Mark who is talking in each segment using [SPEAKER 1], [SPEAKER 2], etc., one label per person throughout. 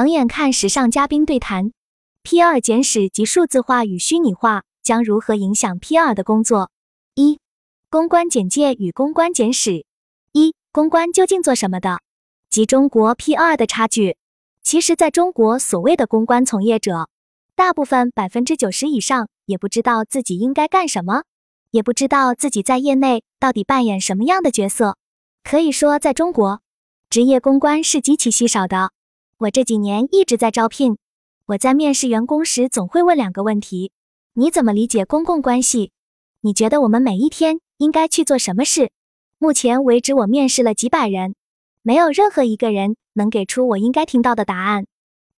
[SPEAKER 1] 冷眼看时尚嘉宾对谈：P2 简史及数字化与虚拟化将如何影响 P2 的工作？一、公关简介与公关简史。一、公关究竟做什么的？及中国 P2 的差距。其实，在中国，所谓的公关从业者，大部分百分之九十以上也不知道自己应该干什么，也不知道自己在业内到底扮演什么样的角色。可以说，在中国，职业公关是极其稀少的。我这几年一直在招聘，我在面试员工时总会问两个问题：你怎么理解公共关系？你觉得我们每一天应该去做什么事？目前为止，我面试了几百人，没有任何一个人能给出我应该听到的答案。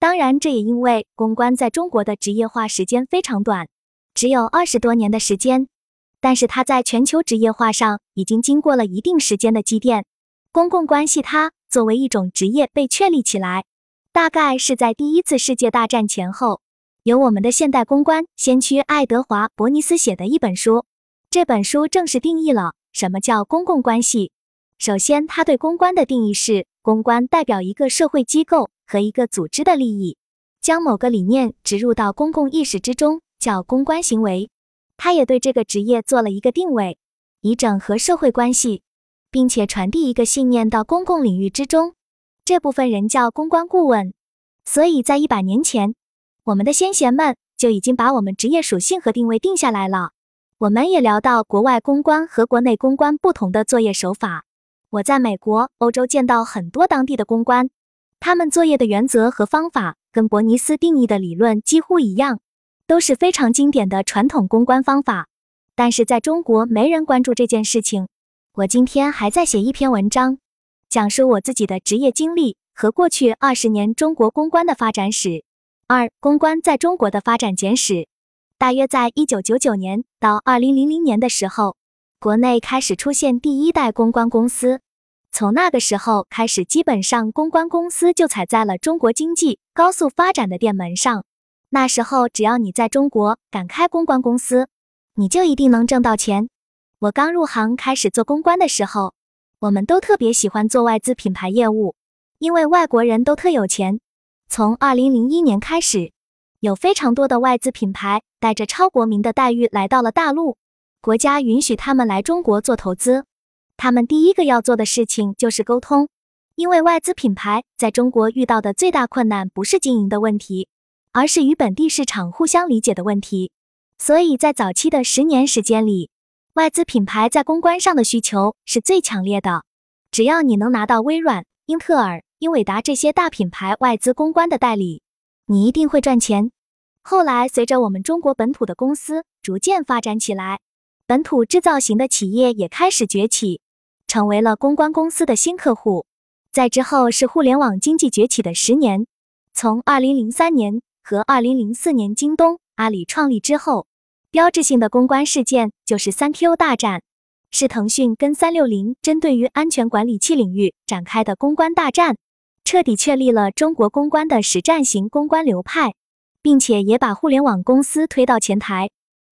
[SPEAKER 1] 当然，这也因为公关在中国的职业化时间非常短，只有二十多年的时间。但是它在全球职业化上已经经过了一定时间的积淀。公共关系它作为一种职业被确立起来。大概是在第一次世界大战前后，由我们的现代公关先驱爱德华·伯尼斯写的一本书。这本书正式定义了什么叫公共关系。首先，他对公关的定义是：公关代表一个社会机构和一个组织的利益，将某个理念植入到公共意识之中，叫公关行为。他也对这个职业做了一个定位，以整合社会关系，并且传递一个信念到公共领域之中。这部分人叫公关顾问，所以在一百年前，我们的先贤们就已经把我们职业属性和定位定下来了。我们也聊到国外公关和国内公关不同的作业手法。我在美国、欧洲见到很多当地的公关，他们作业的原则和方法跟伯尼斯定义的理论几乎一样，都是非常经典的传统公关方法。但是在中国，没人关注这件事情。我今天还在写一篇文章。讲述我自己的职业经历和过去二十年中国公关的发展史。二、公关在中国的发展简史。大约在一九九九年到二零零零年的时候，国内开始出现第一代公关公司。从那个时候开始，基本上公关公司就踩在了中国经济高速发展的店门上。那时候，只要你在中国敢开公关公司，你就一定能挣到钱。我刚入行开始做公关的时候。我们都特别喜欢做外资品牌业务，因为外国人都特有钱。从二零零一年开始，有非常多的外资品牌带着超国民的待遇来到了大陆，国家允许他们来中国做投资。他们第一个要做的事情就是沟通，因为外资品牌在中国遇到的最大困难不是经营的问题，而是与本地市场互相理解的问题。所以在早期的十年时间里，外资品牌在公关上的需求是最强烈的，只要你能拿到微软、英特尔、英伟达这些大品牌外资公关的代理，你一定会赚钱。后来，随着我们中国本土的公司逐渐发展起来，本土制造型的企业也开始崛起，成为了公关公司的新客户。在之后是互联网经济崛起的十年，从二零零三年和二零零四年京东、阿里创立之后。标志性的公关事件就是三 Q 大战，是腾讯跟三六零针对于安全管理器领域展开的公关大战，彻底确立了中国公关的实战型公关流派，并且也把互联网公司推到前台。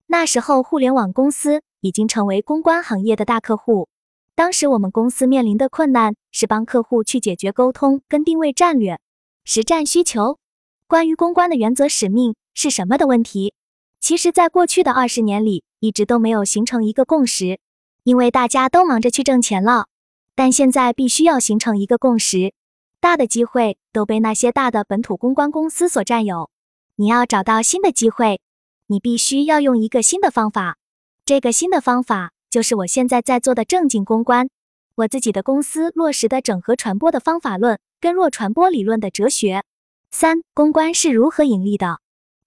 [SPEAKER 1] 那时候，互联网公司已经成为公关行业的大客户。当时我们公司面临的困难是帮客户去解决沟通跟定位战略、实战需求，关于公关的原则使命是什么的问题。其实，在过去的二十年里，一直都没有形成一个共识，因为大家都忙着去挣钱了。但现在必须要形成一个共识，大的机会都被那些大的本土公关公司所占有。你要找到新的机会，你必须要用一个新的方法。这个新的方法就是我现在在做的正经公关。我自己的公司落实的整合传播的方法论跟弱传播理论的哲学。三、公关是如何盈利的？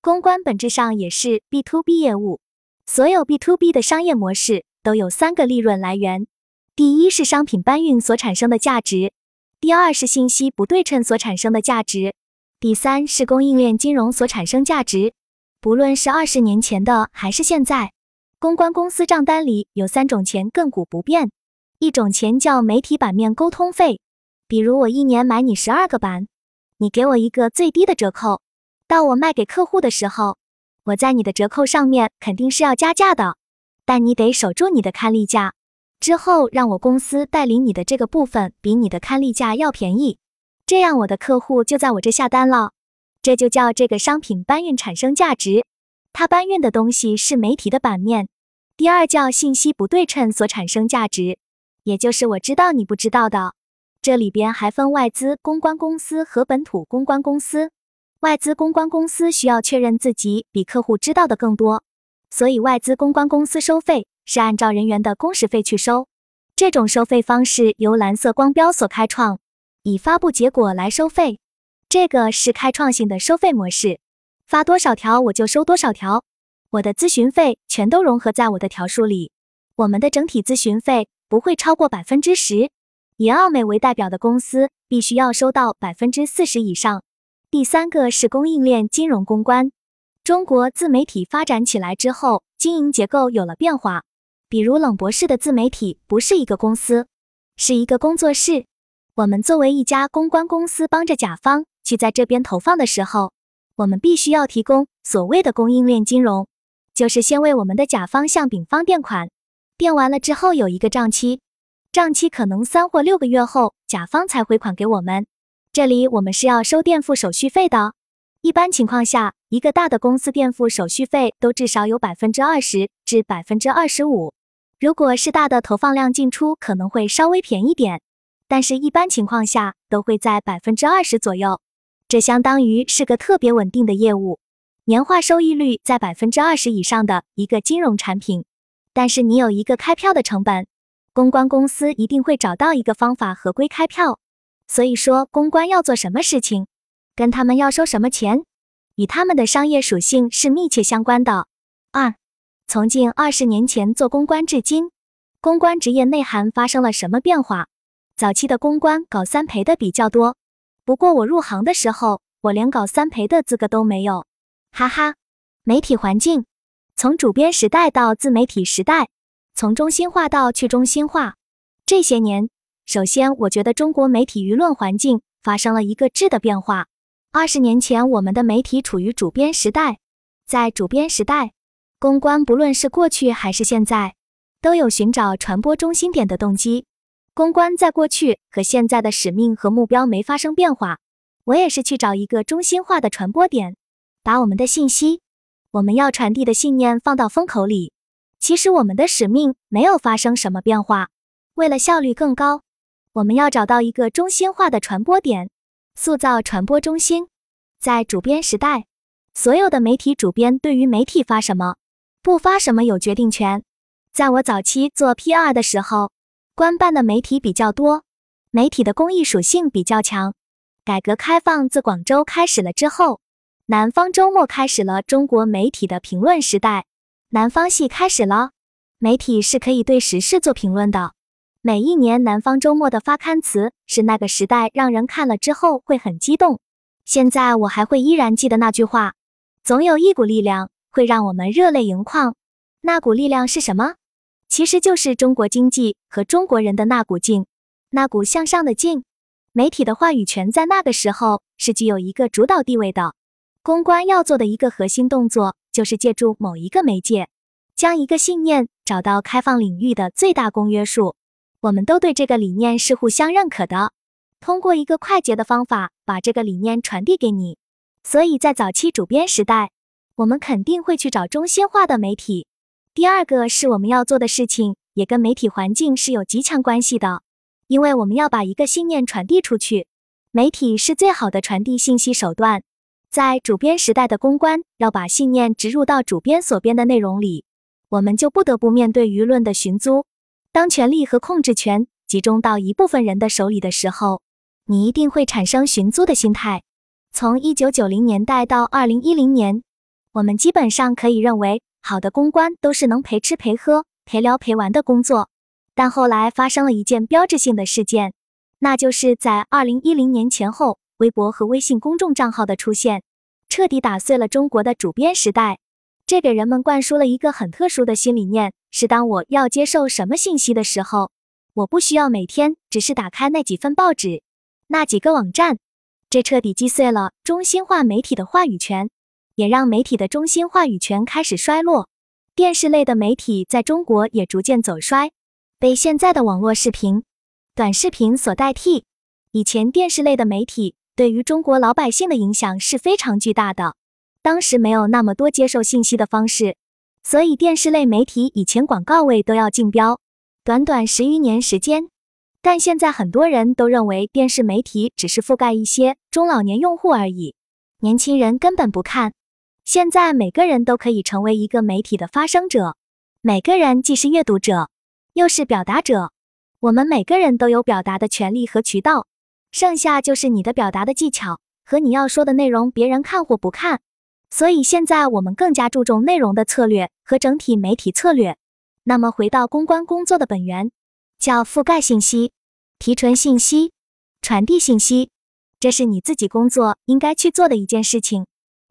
[SPEAKER 1] 公关本质上也是 B to B 业务，所有 B to B 的商业模式都有三个利润来源：第一是商品搬运所产生的价值，第二是信息不对称所产生的价值，第三是供应链金融所产生价值。不论是二十年前的还是现在，公关公司账单里有三种钱亘古不变，一种钱叫媒体版面沟通费，比如我一年买你十二个版，你给我一个最低的折扣。到我卖给客户的时候，我在你的折扣上面肯定是要加价的，但你得守住你的看例价，之后让我公司代理你的这个部分比你的看例价要便宜。这样我的客户就在我这下单了。这就叫这个商品搬运产生价值。它搬运的东西是媒体的版面。第二叫信息不对称所产生价值，也就是我知道你不知道的。这里边还分外资公关公司和本土公关公司。外资公关公司需要确认自己比客户知道的更多，所以外资公关公司收费是按照人员的工时费去收。这种收费方式由蓝色光标所开创，以发布结果来收费。这个是开创性的收费模式，发多少条我就收多少条，我的咨询费全都融合在我的条数里。我们的整体咨询费不会超过百分之十，以奥美为代表的公司必须要收到百分之四十以上。第三个是供应链金融公关。中国自媒体发展起来之后，经营结构有了变化。比如冷博士的自媒体不是一个公司，是一个工作室。我们作为一家公关公司，帮着甲方去在这边投放的时候，我们必须要提供所谓的供应链金融，就是先为我们的甲方向丙方垫款，垫完了之后有一个账期，账期可能三或六个月后，甲方才回款给我们。这里我们是要收垫付手续费的。一般情况下，一个大的公司垫付手续费都至少有百分之二十至百分之二十五。如果是大的投放量进出，可能会稍微便宜点，但是一般情况下都会在百分之二十左右。这相当于是个特别稳定的业务，年化收益率在百分之二十以上的一个金融产品。但是你有一个开票的成本，公关公司一定会找到一个方法合规开票。所以说，公关要做什么事情，跟他们要收什么钱，与他们的商业属性是密切相关的。二，从近二十年前做公关至今，公关职业内涵发生了什么变化？早期的公关搞三陪的比较多，不过我入行的时候，我连搞三陪的资格都没有。哈哈，媒体环境从主编时代到自媒体时代，从中心化到去中心化，这些年。首先，我觉得中国媒体舆论环境发生了一个质的变化。二十年前，我们的媒体处于主编时代，在主编时代，公关不论是过去还是现在，都有寻找传播中心点的动机。公关在过去和现在的使命和目标没发生变化，我也是去找一个中心化的传播点，把我们的信息，我们要传递的信念放到风口里。其实我们的使命没有发生什么变化，为了效率更高。我们要找到一个中心化的传播点，塑造传播中心。在主编时代，所有的媒体主编对于媒体发什么、不发什么有决定权。在我早期做 PR 的时候，官办的媒体比较多，媒体的公益属性比较强。改革开放自广州开始了之后，南方周末开始了中国媒体的评论时代，南方系开始了，媒体是可以对时事做评论的。每一年南方周末的发刊词是那个时代让人看了之后会很激动。现在我还会依然记得那句话：总有一股力量会让我们热泪盈眶。那股力量是什么？其实就是中国经济和中国人的那股劲，那股向上的劲。媒体的话语权在那个时候是具有一个主导地位的。公关要做的一个核心动作就是借助某一个媒介，将一个信念找到开放领域的最大公约数。我们都对这个理念是互相认可的，通过一个快捷的方法把这个理念传递给你。所以在早期主编时代，我们肯定会去找中心化的媒体。第二个是我们要做的事情，也跟媒体环境是有极强关系的，因为我们要把一个信念传递出去，媒体是最好的传递信息手段。在主编时代的公关要把信念植入到主编所编的内容里，我们就不得不面对舆论的寻租。当权力和控制权集中到一部分人的手里的时候，你一定会产生寻租的心态。从一九九零年代到二零一零年，我们基本上可以认为，好的公关都是能陪吃陪喝、陪聊陪玩的工作。但后来发生了一件标志性的事件，那就是在二零一零年前后，微博和微信公众账号的出现，彻底打碎了中国的主编时代。这给人们灌输了一个很特殊的新理念。是当我要接受什么信息的时候，我不需要每天只是打开那几份报纸、那几个网站。这彻底击碎了中心化媒体的话语权，也让媒体的中心话语权开始衰落。电视类的媒体在中国也逐渐走衰，被现在的网络视频、短视频所代替。以前电视类的媒体对于中国老百姓的影响是非常巨大的。当时没有那么多接受信息的方式，所以电视类媒体以前广告位都要竞标。短短十余年时间，但现在很多人都认为电视媒体只是覆盖一些中老年用户而已，年轻人根本不看。现在每个人都可以成为一个媒体的发声者，每个人既是阅读者，又是表达者。我们每个人都有表达的权利和渠道，剩下就是你的表达的技巧和你要说的内容，别人看或不看。所以现在我们更加注重内容的策略和整体媒体策略。那么回到公关工作的本源，叫覆盖信息、提纯信息、传递信息，这是你自己工作应该去做的一件事情。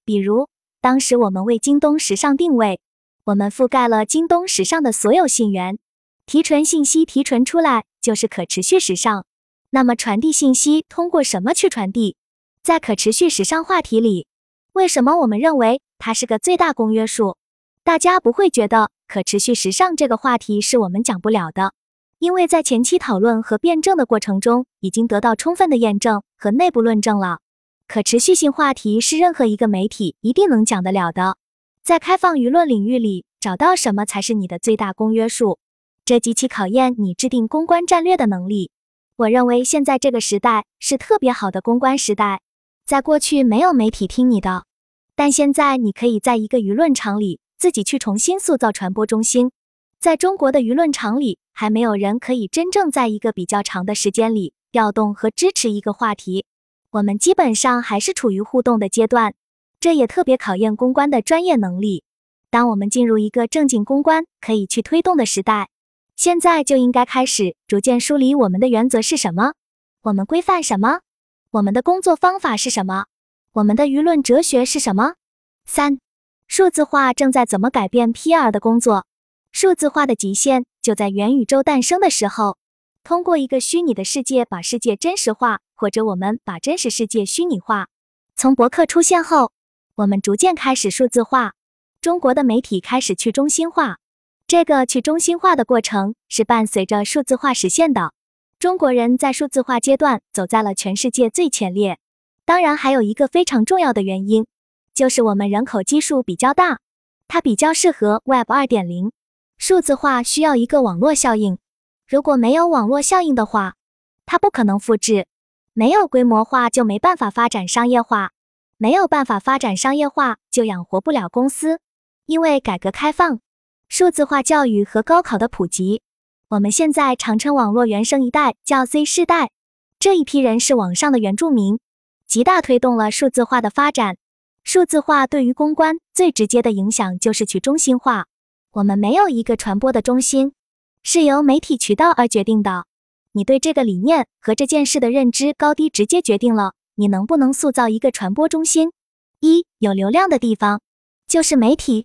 [SPEAKER 1] 比如当时我们为京东时尚定位，我们覆盖了京东时尚的所有信源，提纯信息提纯出来就是可持续时尚。那么传递信息通过什么去传递？在可持续时尚话题里。为什么我们认为它是个最大公约数？大家不会觉得可持续时尚这个话题是我们讲不了的，因为在前期讨论和辩证的过程中，已经得到充分的验证和内部论证了。可持续性话题是任何一个媒体一定能讲得了的。在开放舆论领域里，找到什么才是你的最大公约数，这极其考验你制定公关战略的能力。我认为现在这个时代是特别好的公关时代。在过去没有媒体听你的，但现在你可以在一个舆论场里自己去重新塑造传播中心。在中国的舆论场里，还没有人可以真正在一个比较长的时间里调动和支持一个话题。我们基本上还是处于互动的阶段，这也特别考验公关的专业能力。当我们进入一个正经公关可以去推动的时代，现在就应该开始逐渐梳理我们的原则是什么，我们规范什么。我们的工作方法是什么？我们的舆论哲学是什么？三、数字化正在怎么改变 PR 的工作？数字化的极限就在元宇宙诞生的时候，通过一个虚拟的世界把世界真实化，或者我们把真实世界虚拟化。从博客出现后，我们逐渐开始数字化，中国的媒体开始去中心化。这个去中心化的过程是伴随着数字化实现的。中国人在数字化阶段走在了全世界最前列。当然，还有一个非常重要的原因，就是我们人口基数比较大，它比较适合 Web 二点零。数字化需要一个网络效应，如果没有网络效应的话，它不可能复制。没有规模化就没办法发展商业化，没有办法发展商业化就养活不了公司。因为改革开放、数字化教育和高考的普及。我们现在常称网络原生一代叫 Z 世代，这一批人是网上的原住民，极大推动了数字化的发展。数字化对于公关最直接的影响就是去中心化。我们没有一个传播的中心，是由媒体渠道而决定的。你对这个理念和这件事的认知高低，直接决定了你能不能塑造一个传播中心。一有流量的地方就是媒体，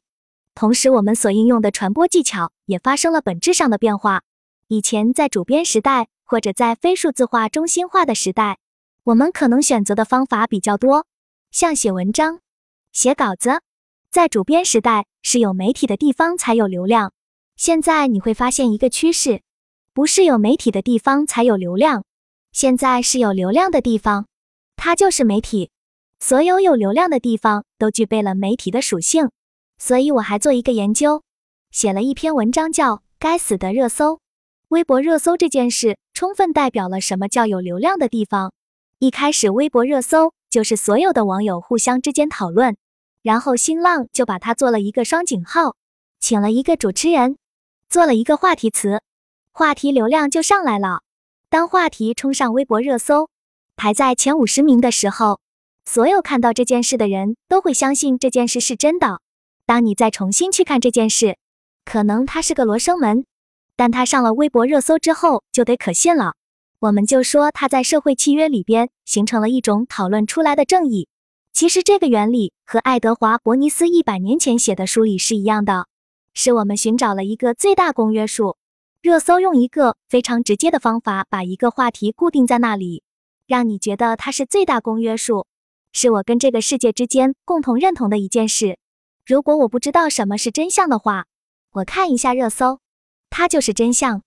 [SPEAKER 1] 同时我们所应用的传播技巧也发生了本质上的变化。以前在主编时代，或者在非数字化中心化的时代，我们可能选择的方法比较多，像写文章、写稿子。在主编时代，是有媒体的地方才有流量。现在你会发现一个趋势，不是有媒体的地方才有流量，现在是有流量的地方，它就是媒体。所有有流量的地方都具备了媒体的属性。所以我还做一个研究，写了一篇文章，叫《该死的热搜》。微博热搜这件事，充分代表了什么叫有流量的地方。一开始，微博热搜就是所有的网友互相之间讨论，然后新浪就把它做了一个双井号，请了一个主持人，做了一个话题词，话题流量就上来了。当话题冲上微博热搜，排在前五十名的时候，所有看到这件事的人都会相信这件事是真的。当你再重新去看这件事，可能它是个罗生门。但他上了微博热搜之后，就得可信了。我们就说他在社会契约里边形成了一种讨论出来的正义。其实这个原理和爱德华·伯尼斯一百年前写的书里是一样的，是我们寻找了一个最大公约数。热搜用一个非常直接的方法把一个话题固定在那里，让你觉得它是最大公约数，是我跟这个世界之间共同认同的一件事。如果我不知道什么是真相的话，我看一下热搜。它就是真相。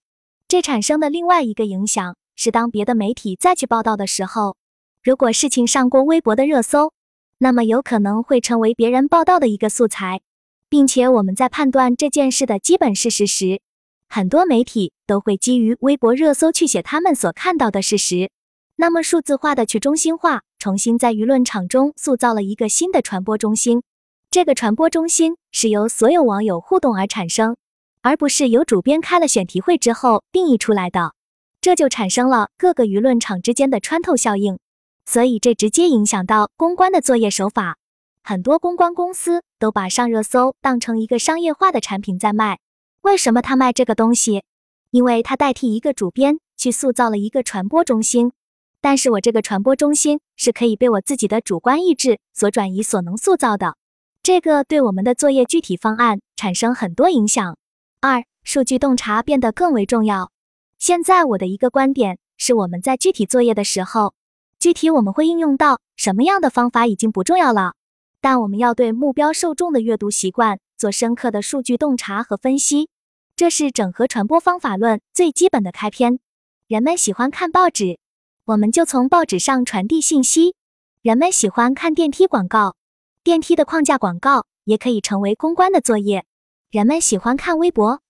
[SPEAKER 1] 这产生的另外一个影响是当别的媒体再去报道的时候，如果事情上过微博的热搜，那么有可能会成为别人报道的一个素材，并且我们在判断这件事的基本事实时，很多媒体都会基于微博热搜去写他们所看到的事实。那么数字化的去中心化重新在舆论场中塑造了一个新的传播中心，这个传播中心是由所有网友互动而产生，而不是由主编开了选题会之后定义出来的。这就产生了各个舆论场之间的穿透效应，所以这直接影响到公关的作业手法。很多公关公司都把上热搜当成一个商业化的产品在卖。为什么他卖这个东西？因为他代替一个主编去塑造了一个传播中心。但是我这个传播中心是可以被我自己的主观意志所转移、所能塑造的。这个对我们的作业具体方案产生很多影响。二、数据洞察变得更为重要。现在我的一个观点是，我们在具体作业的时候，具体我们会应用到什么样的方法已经不重要了，但我们要对目标受众的阅读习惯做深刻的数据洞察和分析，这是整合传播方法论最基本的开篇。人们喜欢看报纸，我们就从报纸上传递信息；人们喜欢看电梯广告，电梯的框架广告也可以成为公关的作业；人们喜欢看微博，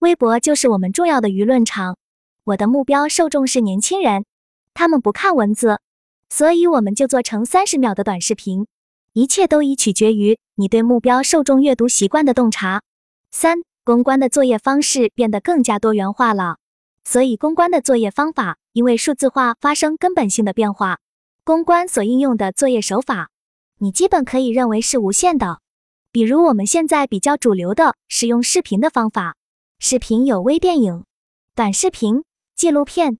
[SPEAKER 1] 微博就是我们重要的舆论场。我的目标受众是年轻人，他们不看文字，所以我们就做成三十秒的短视频。一切都已取决于你对目标受众阅读习惯的洞察。三、公关的作业方式变得更加多元化了，所以公关的作业方法因为数字化发生根本性的变化。公关所应用的作业手法，你基本可以认为是无限的。比如我们现在比较主流的使用视频的方法，视频有微电影、短视频。纪录片，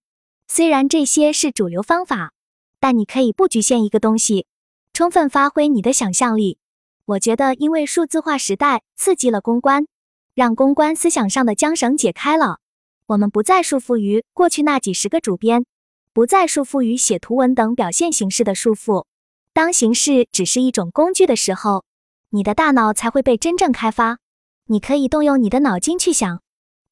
[SPEAKER 1] 虽然这些是主流方法，但你可以不局限一个东西，充分发挥你的想象力。我觉得，因为数字化时代刺激了公关，让公关思想上的缰绳解开了，我们不再束缚于过去那几十个主编，不再束缚于写图文等表现形式的束缚。当形式只是一种工具的时候，你的大脑才会被真正开发。你可以动用你的脑筋去想。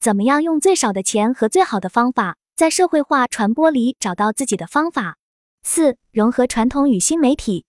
[SPEAKER 1] 怎么样用最少的钱和最好的方法，在社会化传播里找到自己的方法？四、融合传统与新媒体。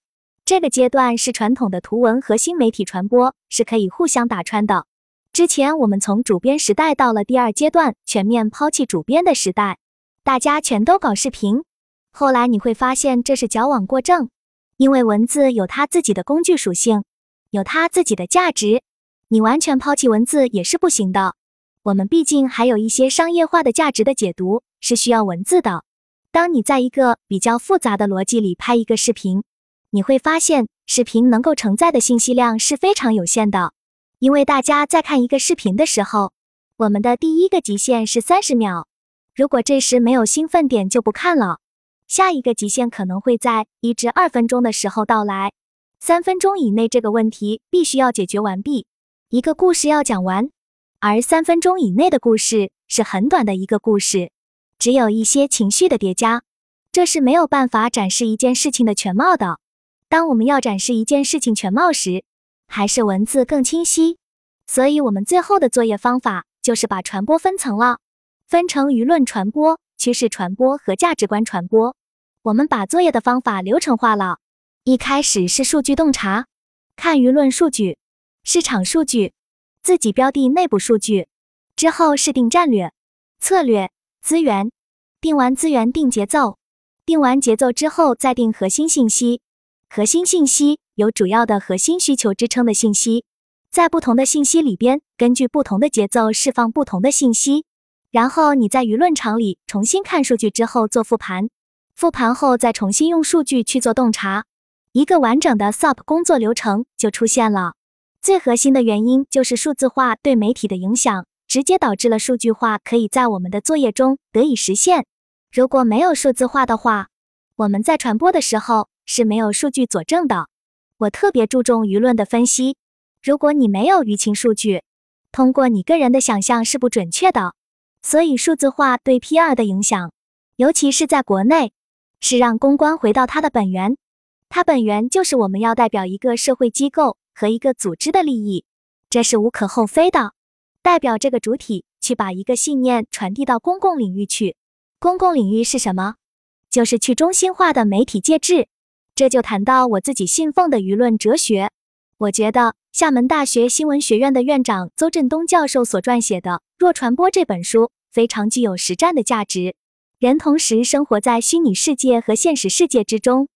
[SPEAKER 1] 这个阶段是传统的图文和新媒体传播是可以互相打穿的。之前我们从主编时代到了第二阶段，全面抛弃主编的时代，大家全都搞视频。后来你会发现这是矫枉过正，因为文字有它自己的工具属性，有它自己的价值，你完全抛弃文字也是不行的。我们毕竟还有一些商业化的价值的解读是需要文字的。当你在一个比较复杂的逻辑里拍一个视频，你会发现视频能够承载的信息量是非常有限的。因为大家在看一个视频的时候，我们的第一个极限是三十秒。如果这时没有兴奋点，就不看了。下一个极限可能会在一至二分钟的时候到来。三分钟以内这个问题必须要解决完毕，一个故事要讲完。而三分钟以内的故事是很短的一个故事，只有一些情绪的叠加，这是没有办法展示一件事情的全貌的。当我们要展示一件事情全貌时，还是文字更清晰。所以，我们最后的作业方法就是把传播分层了，分成舆论传播、趋势传播和价值观传播。我们把作业的方法流程化了，一开始是数据洞察，看舆论数据、市场数据。自己标的内部数据之后是定战略、策略、资源，定完资源定节奏，定完节奏之后再定核心信息。核心信息有主要的核心需求支撑的信息，在不同的信息里边，根据不同的节奏释放不同的信息。然后你在舆论场里重新看数据之后做复盘，复盘后再重新用数据去做洞察，一个完整的 SOP 工作流程就出现了。最核心的原因就是数字化对媒体的影响，直接导致了数据化可以在我们的作业中得以实现。如果没有数字化的话，我们在传播的时候是没有数据佐证的。我特别注重舆论的分析。如果你没有舆情数据，通过你个人的想象是不准确的。所以数字化对 PR 的影响，尤其是在国内，是让公关回到它的本源。它本源就是我们要代表一个社会机构。和一个组织的利益，这是无可厚非的。代表这个主体去把一个信念传递到公共领域去，公共领域是什么？就是去中心化的媒体介质。这就谈到我自己信奉的舆论哲学。我觉得厦门大学新闻学院的院长邹振东教授所撰写的《弱传播》这本书非常具有实战的价值。人同时生活在虚拟世界和现实世界之中，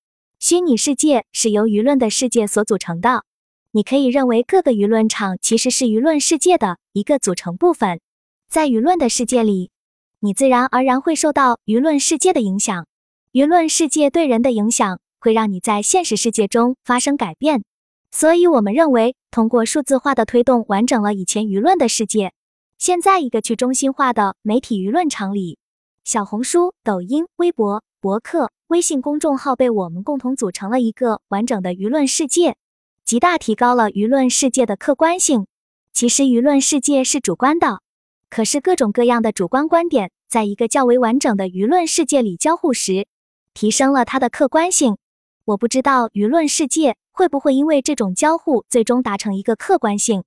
[SPEAKER 1] 虚拟世界是由舆论的世界所组成的。你可以认为各个舆论场其实是舆论世界的一个组成部分。在舆论的世界里，你自然而然会受到舆论世界的影响。舆论世界对人的影响会让你在现实世界中发生改变。所以，我们认为，通过数字化的推动，完整了以前舆论的世界。现在，一个去中心化的媒体舆论场里，小红书、抖音、微博、博客、微信公众号被我们共同组成了一个完整的舆论世界，极大提高了舆论世界的客观性。其实，舆论世界是主观的，可是各种各样的主观观点，在一个较为完整的舆论世界里交互时，提升了它的客观性。我不知道舆论世界。会不会因为这种交互最终达成一个客观性？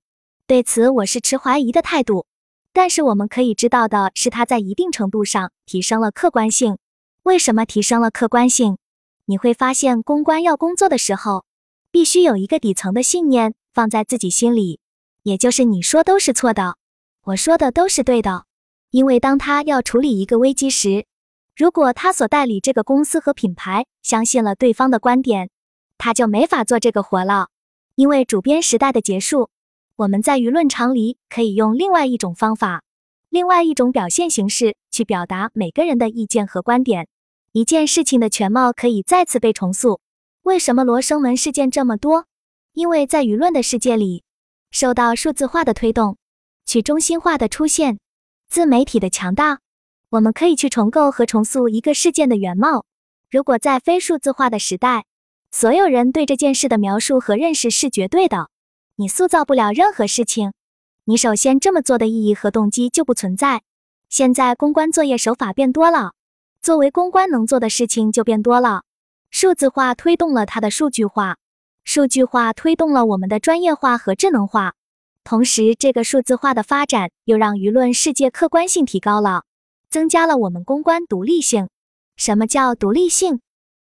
[SPEAKER 1] 对此我是持怀疑的态度。但是我们可以知道的是，它在一定程度上提升了客观性。为什么提升了客观性？你会发现，公关要工作的时候，必须有一个底层的信念放在自己心里，也就是你说都是错的，我说的都是对的。因为当他要处理一个危机时，如果他所代理这个公司和品牌相信了对方的观点。他就没法做这个活了，因为主编时代的结束，我们在舆论场里可以用另外一种方法，另外一种表现形式去表达每个人的意见和观点。一件事情的全貌可以再次被重塑。为什么罗生门事件这么多？因为在舆论的世界里，受到数字化的推动，去中心化的出现，自媒体的强大，我们可以去重构和重塑一个事件的原貌。如果在非数字化的时代，所有人对这件事的描述和认识是绝对的，你塑造不了任何事情。你首先这么做的意义和动机就不存在。现在公关作业手法变多了，作为公关能做的事情就变多了。数字化推动了它的数据化，数据化推动了我们的专业化和智能化。同时，这个数字化的发展又让舆论世界客观性提高了，增加了我们公关独立性。什么叫独立性？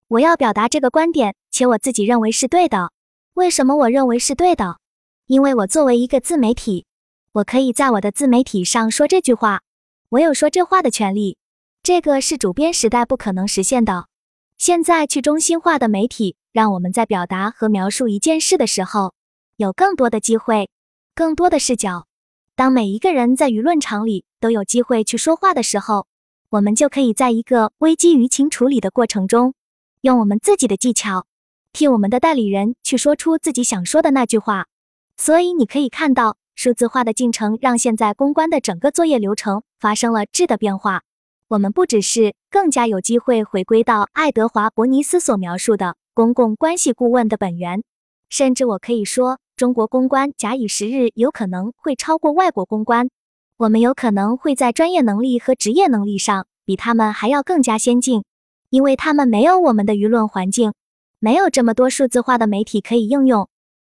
[SPEAKER 1] 我要表达这个观点，且我自己认为是对的。为什么我认为是对的？因为我作为一个自媒体，我可以在我的自媒体上说这句话，我有说这话的权利。这个是主编时代不可能实现的。现在去中心化的媒体，让我们在表达和描述一件事的时候，有更多的机会，更多的视角。当每一个人在舆论场里都有机会去说话的时候，我们就可以在一个危机舆情处理的过程中。用我们自己的技巧，替我们的代理人去说出自己想说的那句话。所以你可以看到，数字化的进程让现在公关的整个作业流程发生了质的变化。我们不只是更加有机会回归到爱德华·伯尼斯所描述的公共关系顾问的本源，甚至我可以说，中国公关假以时日有可能会超过外国公关。我们有可能会在专业能力和职业能力上比他们还要更加先进。因为他们没有我们的舆论环境，没有这么多数字化的媒体可以应用，